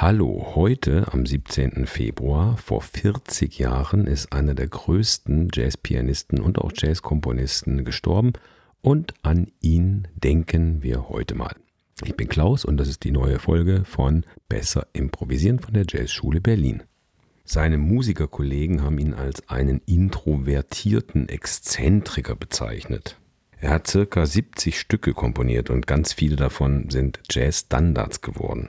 Hallo, heute am 17. Februar vor 40 Jahren ist einer der größten Jazzpianisten und auch Jazzkomponisten gestorben und an ihn denken wir heute mal. Ich bin Klaus und das ist die neue Folge von Besser improvisieren von der Jazzschule Berlin. Seine Musikerkollegen haben ihn als einen introvertierten Exzentriker bezeichnet. Er hat circa 70 Stücke komponiert und ganz viele davon sind Jazzstandards geworden.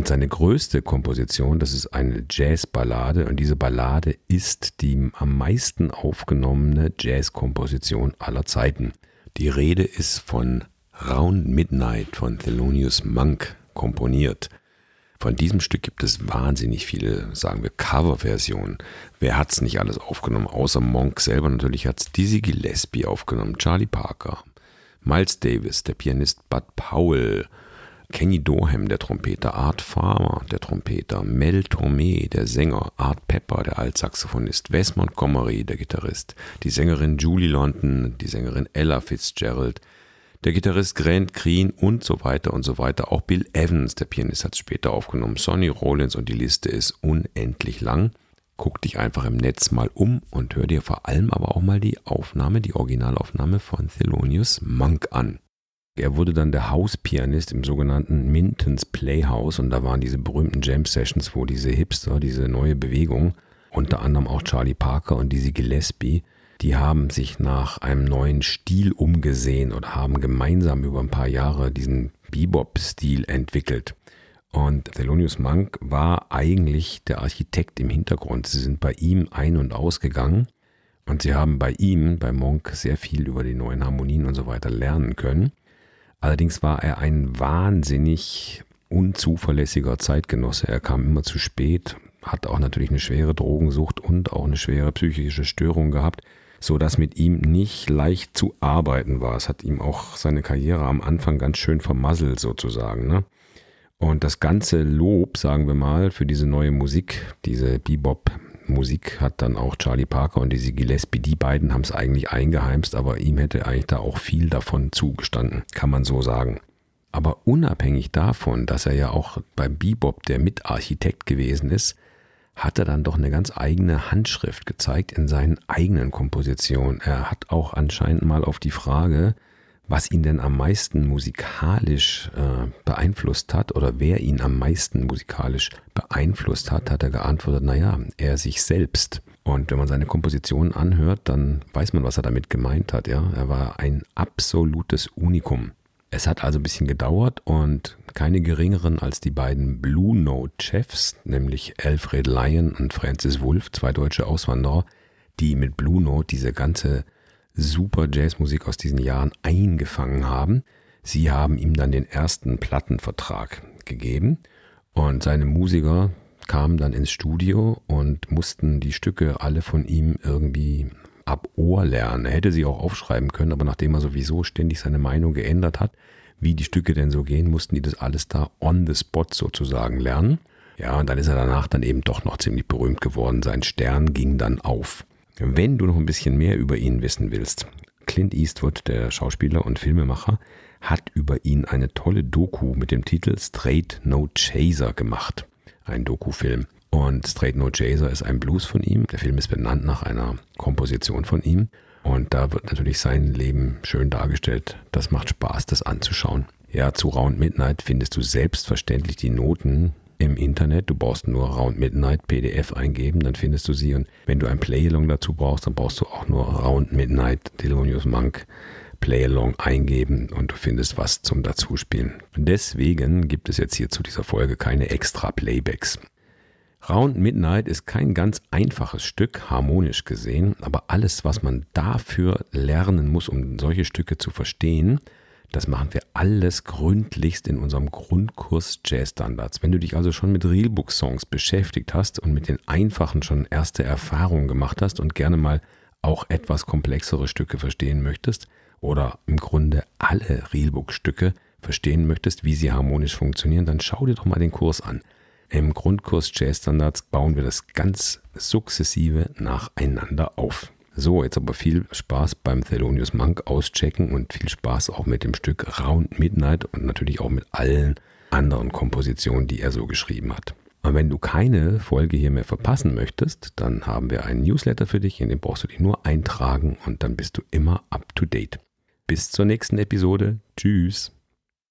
Und seine größte Komposition, das ist eine Jazzballade und diese Ballade ist die am meisten aufgenommene Jazzkomposition aller Zeiten. Die Rede ist von Round Midnight von Thelonious Monk komponiert. Von diesem Stück gibt es wahnsinnig viele, sagen wir, Coverversionen. Wer hat's nicht alles aufgenommen? Außer Monk selber natürlich hat's Dizzy Gillespie aufgenommen, Charlie Parker, Miles Davis, der Pianist Bud Powell, Kenny Doham, der Trompeter, Art Farmer, der Trompeter, Mel Tormé, der Sänger, Art Pepper, der Altsaxophonist, Wes Montgomery, der Gitarrist, die Sängerin Julie London, die Sängerin Ella Fitzgerald, der Gitarrist Grant Green und so weiter und so weiter. Auch Bill Evans, der Pianist, hat es später aufgenommen, Sonny Rollins und die Liste ist unendlich lang. Guck dich einfach im Netz mal um und hör dir vor allem aber auch mal die Aufnahme, die Originalaufnahme von Thelonious Monk an. Er wurde dann der Hauspianist im sogenannten Mintons Playhouse und da waren diese berühmten Jam Sessions, wo diese Hipster, diese neue Bewegung, unter anderem auch Charlie Parker und Dizzy Gillespie, die haben sich nach einem neuen Stil umgesehen oder haben gemeinsam über ein paar Jahre diesen Bebop-Stil entwickelt. Und Thelonious Monk war eigentlich der Architekt im Hintergrund. Sie sind bei ihm ein- und ausgegangen und sie haben bei ihm, bei Monk, sehr viel über die neuen Harmonien und so weiter lernen können. Allerdings war er ein wahnsinnig unzuverlässiger Zeitgenosse. Er kam immer zu spät, hat auch natürlich eine schwere Drogensucht und auch eine schwere psychische Störung gehabt, so dass mit ihm nicht leicht zu arbeiten war. Es hat ihm auch seine Karriere am Anfang ganz schön vermasselt sozusagen. Ne? Und das ganze Lob, sagen wir mal, für diese neue Musik, diese Bebop Musik hat dann auch Charlie Parker und Dizzy Gillespie, die beiden haben es eigentlich eingeheimst, aber ihm hätte eigentlich da auch viel davon zugestanden, kann man so sagen. Aber unabhängig davon, dass er ja auch beim Bebop der Mitarchitekt gewesen ist, hat er dann doch eine ganz eigene Handschrift gezeigt in seinen eigenen Kompositionen. Er hat auch anscheinend mal auf die Frage, was ihn denn am meisten musikalisch äh, beeinflusst hat oder wer ihn am meisten musikalisch beeinflusst hat, hat er geantwortet, naja, er sich selbst. Und wenn man seine Kompositionen anhört, dann weiß man, was er damit gemeint hat. Ja? Er war ein absolutes Unikum. Es hat also ein bisschen gedauert und keine geringeren als die beiden Blue Note Chefs, nämlich Alfred Lyon und Francis Wolff, zwei deutsche Auswanderer, die mit Blue Note diese ganze super Jazzmusik aus diesen Jahren eingefangen haben. Sie haben ihm dann den ersten Plattenvertrag gegeben und seine Musiker kamen dann ins Studio und mussten die Stücke alle von ihm irgendwie ab Ohr lernen. Er hätte sie auch aufschreiben können, aber nachdem er sowieso ständig seine Meinung geändert hat, wie die Stücke denn so gehen, mussten die das alles da on the spot sozusagen lernen. Ja, und dann ist er danach dann eben doch noch ziemlich berühmt geworden. Sein Stern ging dann auf. Wenn du noch ein bisschen mehr über ihn wissen willst, Clint Eastwood, der Schauspieler und Filmemacher, hat über ihn eine tolle Doku mit dem Titel Straight No Chaser gemacht. Ein Dokufilm. Und Straight No Chaser ist ein Blues von ihm. Der Film ist benannt nach einer Komposition von ihm. Und da wird natürlich sein Leben schön dargestellt. Das macht Spaß, das anzuschauen. Ja, zu Round Midnight findest du selbstverständlich die Noten im Internet. Du brauchst nur Round Midnight PDF eingeben, dann findest du sie. Und wenn du ein Playalong dazu brauchst, dann brauchst du auch nur Round Midnight Thelonious Monk Playalong eingeben und du findest was zum Dazuspielen. Deswegen gibt es jetzt hier zu dieser Folge keine extra Playbacks. Round Midnight ist kein ganz einfaches Stück, harmonisch gesehen, aber alles, was man dafür lernen muss, um solche Stücke zu verstehen, das machen wir alles gründlichst in unserem Grundkurs Jazz Standards. Wenn du dich also schon mit Realbook-Songs beschäftigt hast und mit den einfachen schon erste Erfahrungen gemacht hast und gerne mal auch etwas komplexere Stücke verstehen möchtest oder im Grunde alle Realbook-Stücke verstehen möchtest, wie sie harmonisch funktionieren, dann schau dir doch mal den Kurs an. Im Grundkurs Jazz Standards bauen wir das ganz sukzessive nacheinander auf. So, jetzt aber viel Spaß beim Thelonious Monk auschecken und viel Spaß auch mit dem Stück Round Midnight und natürlich auch mit allen anderen Kompositionen, die er so geschrieben hat. Und wenn du keine Folge hier mehr verpassen möchtest, dann haben wir einen Newsletter für dich, in den brauchst du dich nur eintragen und dann bist du immer up to date. Bis zur nächsten Episode. Tschüss.